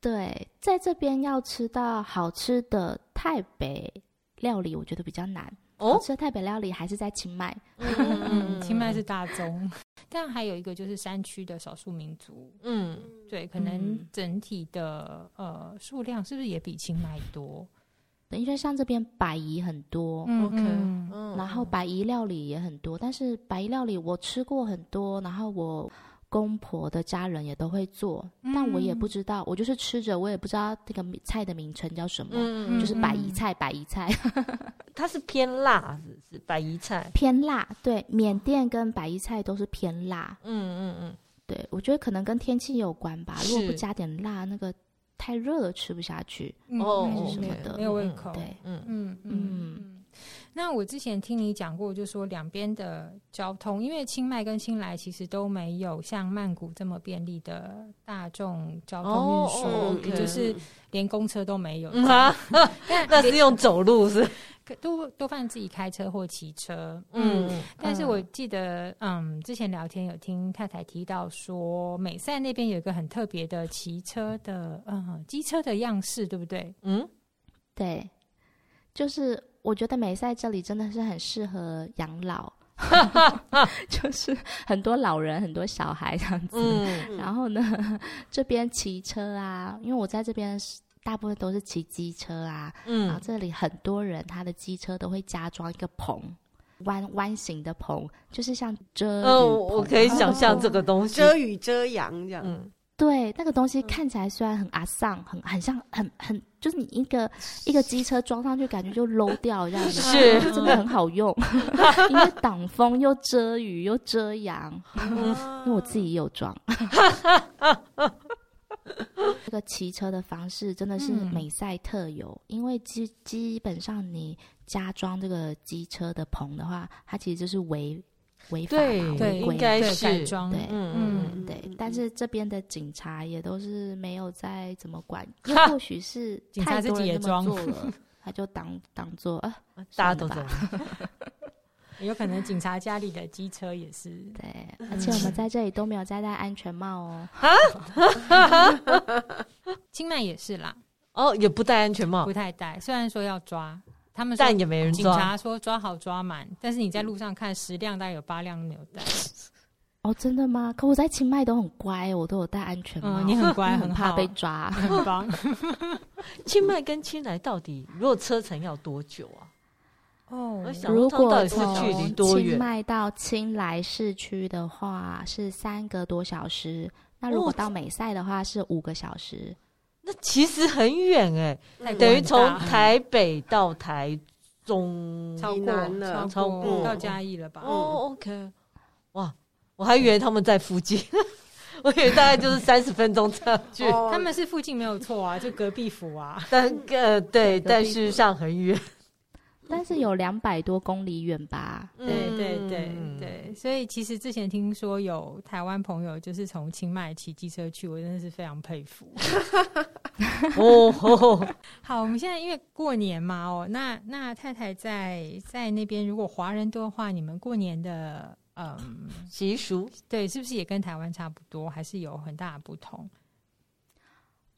对，在这边要吃到好吃的泰北料理，我觉得比较难。哦，好吃的泰北料理还是在清迈。嗯，清迈是大宗，但还有一个就是山区的少数民族。嗯，对，可能整体的呃数量是不是也比清迈多？因为像这边白夷很多，OK，嗯，然后白夷料理也很多，但是白夷料理我吃过很多，然后我。公婆的家人也都会做，但我也不知道，嗯、我就是吃着，我也不知道这个菜的名称叫什么，嗯、就是百夷菜，百夷菜，(laughs) 它是偏辣，是是百夷菜。偏辣，对，缅甸跟百夷菜都是偏辣，嗯嗯嗯，对，我觉得可能跟天气有关吧，如果不加点辣，那个太热了吃不下去，哦，还是什么的，没有胃口，对，嗯嗯嗯。那我之前听你讲过，就是说两边的交通，因为清迈跟清莱其实都没有像曼谷这么便利的大众交通运输，哦 okay、也就是连公车都没有。(laughs) 啊，那是用走路是？(laughs) 多多半自己开车或骑车。嗯，嗯，但是我记得，嗯，之前聊天有听太太提到说，美赛那边有一个很特别的骑车的，嗯，机车的样式，对不对？嗯，对，就是。我觉得美赛这里真的是很适合养老，(laughs) 就是很多老人、很多小孩这样子。嗯、然后呢，这边骑车啊，因为我在这边大部分都是骑机车啊。嗯、然后这里很多人他的机车都会加装一个棚，弯弯形的棚，就是像遮。哦，我可以想象这个东西，遮雨遮阳这样。嗯对，那个东西看起来虽然很阿桑，很很像，很很就是你一个一个机车装上去，感觉就 low 掉这样子，是。真的很好用，(laughs) 因为挡风又遮雨又遮阳，因为我自己也有装。(laughs) 这个骑车的方式真的是美赛特有，嗯、因为基基本上你加装这个机车的棚的话，它其实就是违。违法嘛，对，应该是改装，对，嗯嗯，对。但是这边的警察也都是没有在怎么管，(laughs) 又或许是警察自己也装了，(laughs) 他就当当做啊，大家都这样。(laughs) 有可能警察家里的机车也是，对。而且我们在这里都没有再戴安全帽哦。清迈也是啦，哦，也不戴安全帽，不太戴。虽然说要抓。他们但也没人抓。警察说抓好抓满，但是你在路上看十辆，大概有八辆没有戴。(laughs) 哦，真的吗？可我在清迈都很乖，我都有戴安全帽。嗯，你很乖，很怕被抓，很棒。(laughs) 清迈跟清莱到底如果车程要多久啊？哦，如果从清迈到清莱市区的话是三个多小时，那如果到美赛的话是五个小时。那其实很远哎、欸，等于从台北到台中超过了超过到嘉义了吧？哦，OK，哇，我还以为他们在附近，(laughs) 我以为大概就是 (laughs) 三十分钟差距。他们是附近没有错啊，就隔壁府啊。但呃，对，但事实上很远。但是有两百多公里远吧？对对对对，所以其实之前听说有台湾朋友就是从清迈骑机车去，我真的是非常佩服。哦，(laughs) (laughs) 好，我们现在因为过年嘛，哦，那那太太在在那边，如果华人多的话，你们过年的嗯习俗，对，是不是也跟台湾差不多，还是有很大的不同？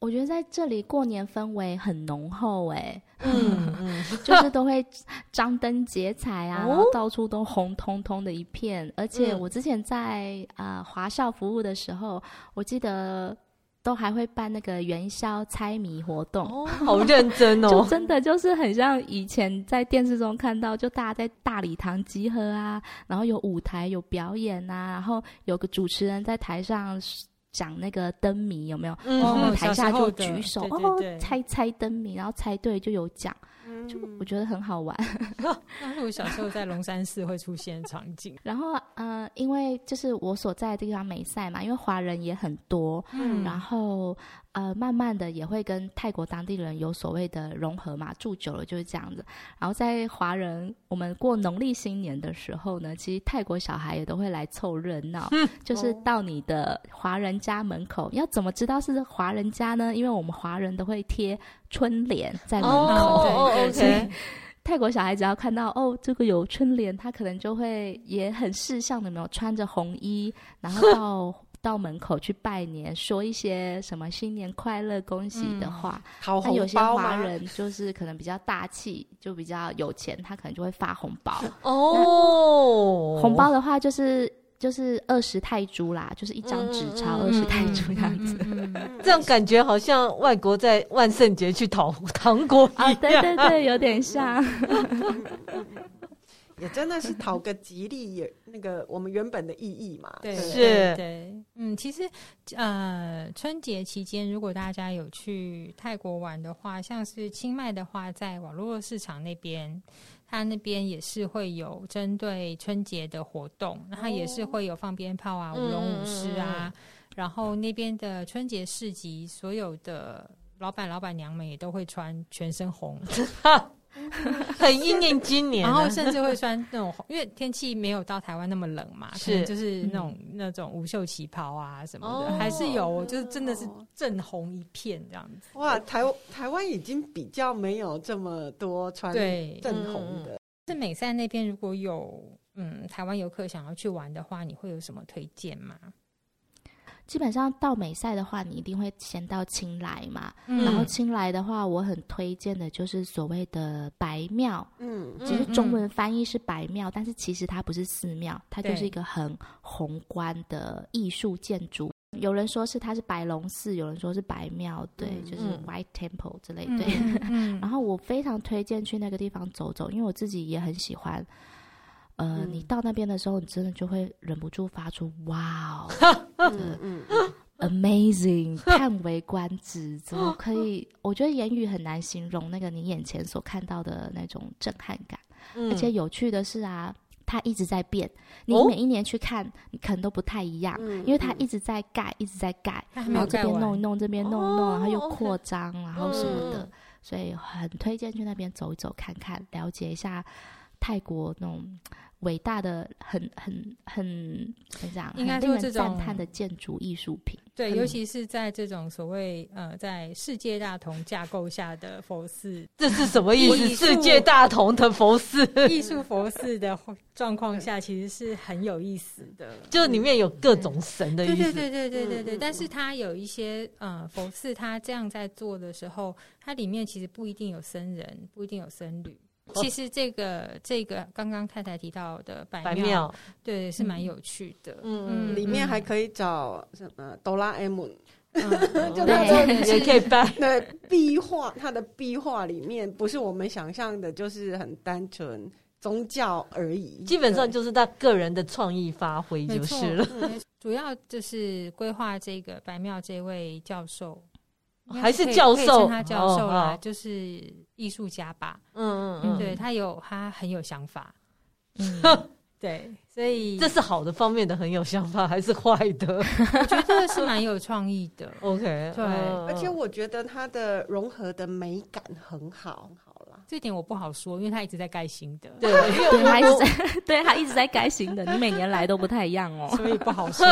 我觉得在这里过年氛围很浓厚，哎，嗯嗯，(laughs) (laughs) 就是都会张灯结彩啊，然后到处都红彤彤的一片。而且我之前在呃华校服务的时候，我记得都还会办那个元宵猜谜活动，哦，好认真哦，(laughs) 就真的就是很像以前在电视中看到，就大家在大礼堂集合啊，然后有舞台有表演啊，然后有个主持人在台上。讲那个灯谜有没有？然后、嗯、台下就举手哦，猜猜灯谜，然后猜对就有奖。就我觉得很好玩，(laughs) 那是我小时候在龙山寺会出现的场景。(laughs) 然后，呃，因为就是我所在的地方美赛嘛，因为华人也很多，嗯，然后呃，慢慢的也会跟泰国当地人有所谓的融合嘛，住久了就是这样子。然后在华人我们过农历新年的时候呢，其实泰国小孩也都会来凑热闹，嗯、就是到你的华人家门口，要怎么知道是华人家呢？因为我们华人都会贴。春联在门口，哦、对，对，(laughs) 对，(laughs) 泰国小孩只要看到哦，这个有春联，他可能就会也很识相的，没有穿着红衣，然后 (laughs) 到到门口去拜年，说一些什么新年快乐、恭喜的话。那有些华人就是可能比较大气，就比较有钱，他可能就会发红包。哦，红包的话就是。就是二十泰铢啦，就是一张纸钞二十泰铢这样子，嗯嗯嗯、这样感觉好像外国在万圣节去讨 (laughs) 糖果一样。啊，对对对，有点像，(laughs) 也真的是讨个吉利，也那个我们原本的意义嘛。对，是，对，嗯，其实呃，春节期间如果大家有去泰国玩的话，像是清迈的话，在网络市场那边。它那边也是会有针对春节的活动，然后也是会有放鞭炮啊、舞龙舞狮啊，然后那边的春节市集，所有的老板老板娘们也都会穿全身红。(laughs) (laughs) 很应验今年，然后甚至会穿那种，因为天气没有到台湾那么冷嘛，是就是那种、嗯、那种无袖旗袍啊什么的，哦、还是有，就是真的是正红一片这样子。哇，台台湾已经比较没有这么多穿正红的。是美赛那边如果有嗯台湾游客想要去玩的话，你会有什么推荐吗？基本上到美赛的话，你一定会先到青莱嘛。嗯、然后青莱的话，我很推荐的就是所谓的白庙。嗯，其实中文翻译是白庙，嗯、但是其实它不是寺庙，它就是一个很宏观的艺术建筑。有人说是它是白龙寺，有人说是白庙，对，嗯、就是 White Temple 之类。对，嗯、(laughs) 然后我非常推荐去那个地方走走，因为我自己也很喜欢。呃，嗯、你到那边的时候，你真的就会忍不住发出“哇哦 (laughs) ”嗯嗯 amazing，(laughs) 叹为观止，怎么可以？(laughs) 我觉得言语很难形容那个你眼前所看到的那种震撼感。嗯、而且有趣的是啊，它一直在变。你每一年去看，你可能都不太一样，嗯、因为它一直在盖，一直在盖，然后这边弄一弄，这边弄一弄，然后又扩张，哦、然后什么的，嗯、所以很推荐去那边走一走，看看，了解一下。泰国那种伟大的、很很很怎么讲？应该说这种赞叹的建筑艺术品。对，尤其是在这种所谓呃，在世界大同架构下的佛寺，(laughs) 这是什么意思？世界大同的佛寺，艺术佛寺的状况下，其实是很有意思的。就里面有各种神的意思。对对对对对对对。但是它有一些呃佛寺，它这样在做的时候，它里面其实不一定有僧人，不一定有僧侣。其实这个这个刚刚太太提到的白庙，庙对，是蛮有趣的。嗯嗯，里面还可以找什么哆啦 A 梦，(laughs) 就那种也可以拜。对，壁画，它的壁画里面不是我们想象的，就是很单纯宗教而已。基本上就是他个人的创意发挥就是了。主要就是规划这个白庙这位教授。还是教授？他教授啦，就是艺术家吧。嗯嗯嗯，对他有他很有想法。(laughs) 嗯，对，所以这是好的方面的很有想法，还是坏的？(laughs) 我觉得是蛮有创意的。(laughs) OK，对，而且我觉得他的融合的美感很好。好了，这点我不好说，因为他一直在改新的。对，对他一直在，对他一直在改新的。你每年来都不太一样哦，所以不好说。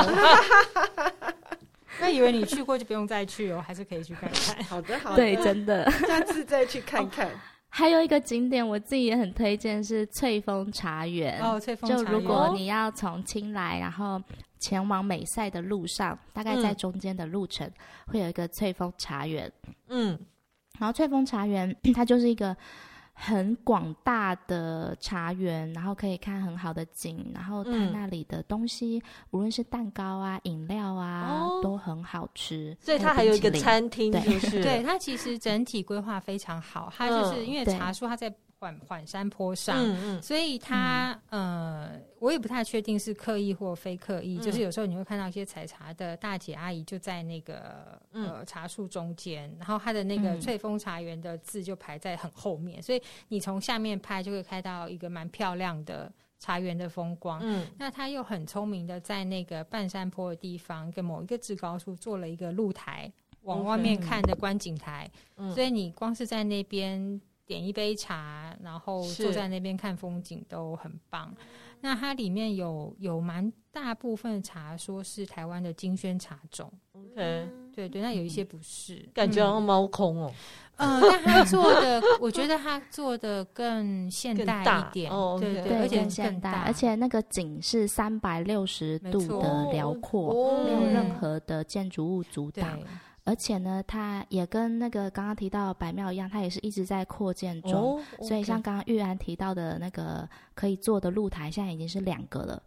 那以为你去过就不用再去哦，还是可以去看看。(laughs) 好的，好的，对，真的，(laughs) 下次再去看看。哦还有一个景点，我自己也很推荐是翠峰茶园。哦，翠峰茶园。就如果你要从青莱，然后前往美赛的路上，大概在中间的路程，嗯、会有一个翠峰茶园。嗯，然后翠峰茶园 (clears throat) 它就是一个。很广大的茶园，然后可以看很好的景，然后它那里的东西，嗯、无论是蛋糕啊、饮料啊，哦、都很好吃。所以它还有一个餐厅，就是对 (laughs) 它其实整体规划非常好。它就是因为茶树它在。缓缓山坡上，嗯嗯、所以它呃，我也不太确定是刻意或非刻意。嗯、就是有时候你会看到一些采茶的大姐阿姨就在那个、嗯、呃茶树中间，然后它的那个翠峰茶园的字就排在很后面，嗯、所以你从下面拍就会看到一个蛮漂亮的茶园的风光。嗯，那他又很聪明的在那个半山坡的地方跟某一个制高处做了一个露台，往外面看的观景台。嗯、所以你光是在那边。点一杯茶，然后坐在那边看风景都很棒。那它里面有有蛮大部分的茶，说是台湾的金萱茶种。OK，对对，那有一些不是，嗯、感觉好像猫空哦。嗯，但他做的，(laughs) 我觉得他做的更现代一点。哦，对对，而且更现代，而且那个景是三百六十度的辽阔，没有任何的建筑物阻挡。而且呢，它也跟那个刚刚提到的百庙一样，它也是一直在扩建中。Oh, okay. 所以像刚刚玉安提到的那个可以坐的露台，现在已经是两个了。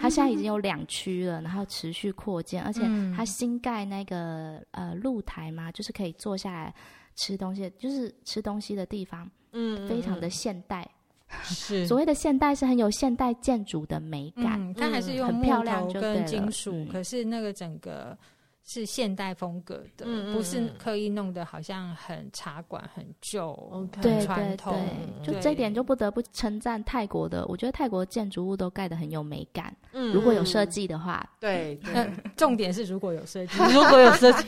它 (laughs) 现在已经有两区了，然后持续扩建。而且它新盖那个呃露台嘛，就是可以坐下来吃东西，就是吃东西的地方，嗯，非常的现代。是所谓的现代，是很有现代建筑的美感。嗯，它还是用木头跟金属，嗯、可是那个整个。是现代风格的，嗯嗯嗯，不是刻意弄得好像很茶馆很旧、Okay. 很传统。就这一点就不得不称赞泰国的，我觉得泰国建筑物都盖得很有美感。嗯，如果有设计的话，对，对 (laughs) 重点是如果有设计，(laughs) 如果有设计，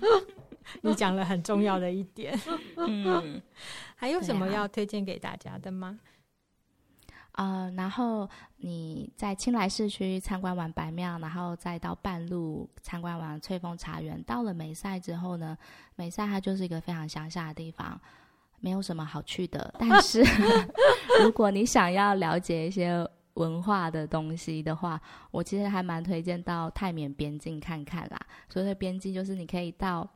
(laughs) 你讲了很重要的一点。嗯，还有什么要推荐给大家的吗？啊、呃，然后你在青莱市区参观完白庙，然后再到半路参观完翠峰茶园，到了梅赛之后呢，梅赛它就是一个非常乡下的地方，没有什么好去的。(laughs) 但是 (laughs) 如果你想要了解一些文化的东西的话，我其实还蛮推荐到泰缅边境看看啦。所谓的边境就是你可以到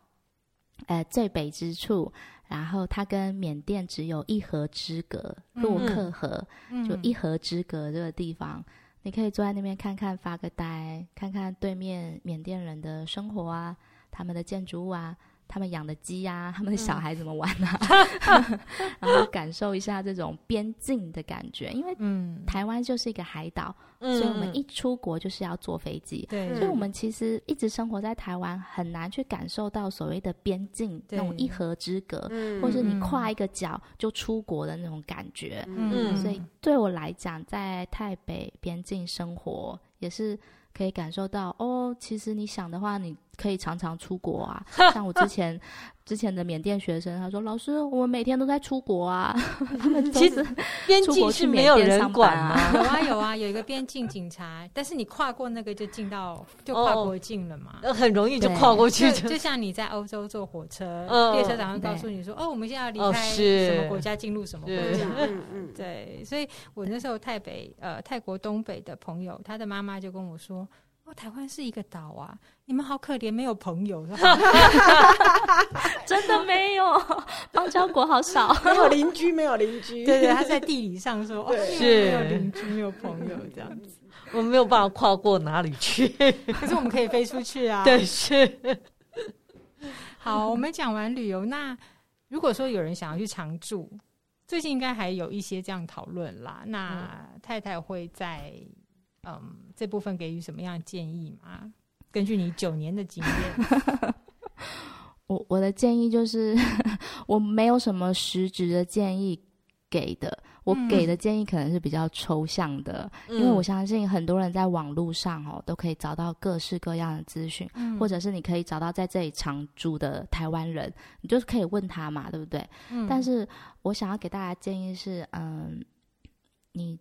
呃最北之处。然后它跟缅甸只有一河之隔，洛克河，嗯、就一河之隔这个地方，嗯、你可以坐在那边看看，发个呆，看看对面缅甸人的生活啊，他们的建筑物啊。他们养的鸡呀、啊，他们的小孩怎么玩啊？嗯、(laughs) 然后感受一下这种边境的感觉，因为嗯，台湾就是一个海岛，嗯、所以我们一出国就是要坐飞机，对，所以我们其实一直生活在台湾，很难去感受到所谓的边境那种一河之隔，嗯、或是你跨一个角就出国的那种感觉，嗯，所以对我来讲，在台北边境生活也是。可以感受到哦，其实你想的话，你可以常常出国啊。(laughs) 像我之前之前的缅甸学生，他说：“老师，我们每天都在出国啊。(laughs) ”他们其实边境是没有人管啊。(laughs) 有啊有啊，有一个边境警察，但是你跨过那个就进到就跨国境了嘛，很容易就跨过去。就像你在欧洲坐火车，列车长会告诉你说：“哦，我们现在要离开什么国家，进入什么国家。”嗯嗯，对。所以我那时候台北呃泰国东北的朋友，他的妈妈就跟我说。哦，台湾是一个岛啊！你们好可怜，没有朋友，(laughs) 真的没有，邦交国好少，没有邻居，没有邻居。(laughs) 对对，他在地理上说，哦，是没有邻居，没有朋友这样子，(laughs) 我们没有办法跨过哪里去，可是我们可以飞出去啊！对，是。好，我们讲完旅游，那如果说有人想要去常住，最近应该还有一些这样讨论啦。那太太会在。嗯，这部分给予什么样的建议吗？根据你九年的经验，(laughs) 我我的建议就是，(laughs) 我没有什么实质的建议给的。我给的建议可能是比较抽象的，嗯、因为我相信很多人在网络上哦都可以找到各式各样的资讯，嗯、或者是你可以找到在这里常住的台湾人，你就是可以问他嘛，对不对？嗯、但是我想要给大家建议是，嗯，你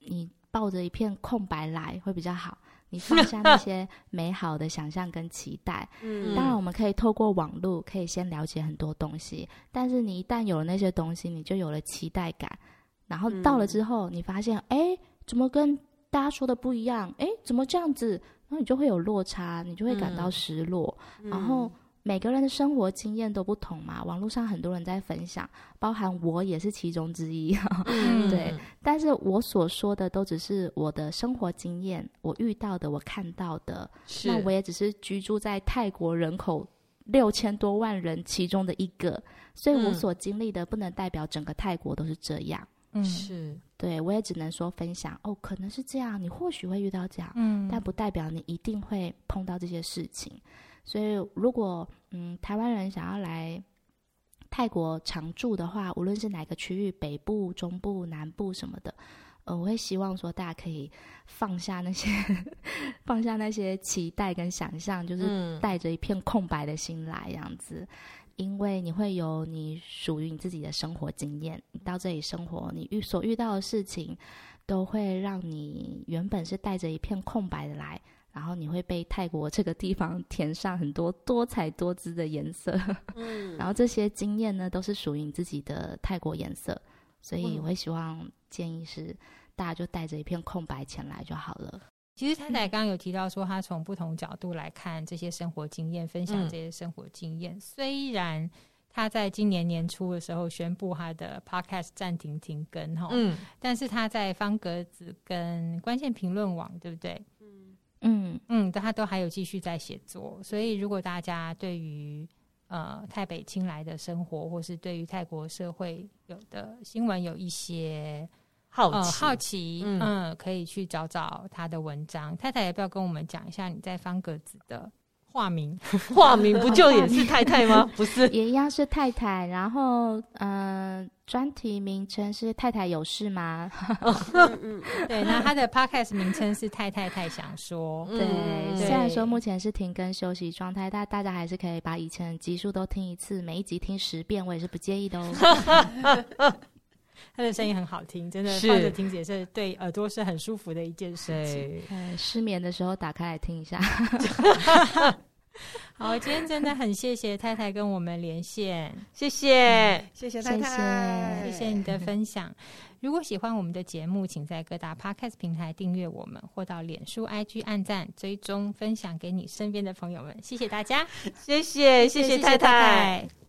你抱着一片空白来会比较好，你放下那些美好的想象跟期待。(laughs) 嗯，当然我们可以透过网络可以先了解很多东西，但是你一旦有了那些东西，你就有了期待感。然后到了之后，你发现，哎、嗯，怎么跟大家说的不一样？哎，怎么这样子？然后你就会有落差，你就会感到失落。嗯、然后每个人的生活经验都不同嘛，网络上很多人在分享，包含我也是其中之一。嗯、对，但是我所说的都只是我的生活经验，我遇到的，我看到的。是那我也只是居住在泰国人口六千多万人其中的一个，所以我所经历的不能代表整个泰国都是这样。嗯，是对，我也只能说分享哦，可能是这样，你或许会遇到这样，嗯，但不代表你一定会碰到这些事情。所以，如果嗯台湾人想要来泰国常住的话，无论是哪个区域，北部、中部、南部什么的，呃，我会希望说大家可以放下那些 (laughs) 放下那些期待跟想象，就是带着一片空白的心来这样子。因为你会有你属于你自己的生活经验，你到这里生活，你遇所遇到的事情，都会让你原本是带着一片空白的来，然后你会被泰国这个地方 (laughs) 填上很多多彩多姿的颜色。(laughs) 嗯，然后这些经验呢，都是属于你自己的泰国颜色，所以我会希望建议是大家就带着一片空白前来就好了。其实太太刚刚有提到说，她从不同角度来看这些生活经验，分享这些生活经验。嗯、虽然她在今年年初的时候宣布她的 podcast 暂停停更哈，嗯，但是她在方格子跟关键评论网，对不对？嗯嗯但他都还有继续在写作。所以如果大家对于呃泰北清来的生活，或是对于泰国社会有的新闻有一些。好奇，呃、好奇，嗯，嗯，可以去找找他的文章。太太，要不要跟我们讲一下你在方格子的化名？化名 (laughs) 不就也是太太吗？不是，也一样是太太。然后，嗯、呃，专题名称是“太太有事吗？” (laughs) 对。那他的 podcast 名称是“太太太想说”。对，虽然说目前是停更休息状态，但大家还是可以把以前的集数都听一次，每一集听十遍，我也是不介意的哦。他的声音很好听，真的放着听也是对耳朵是很舒服的一件事情。嗯，失眠的时候打开来听一下。(laughs) (laughs) 好，今天真的很谢谢太太跟我们连线，谢谢，谢谢太太，谢谢你的分享。如果喜欢我们的节目，请在各大 Podcast 平台订阅我们，或到脸书、IG 按赞、追踪、分享给你身边的朋友们。谢谢大家，谢谢，谢谢太太。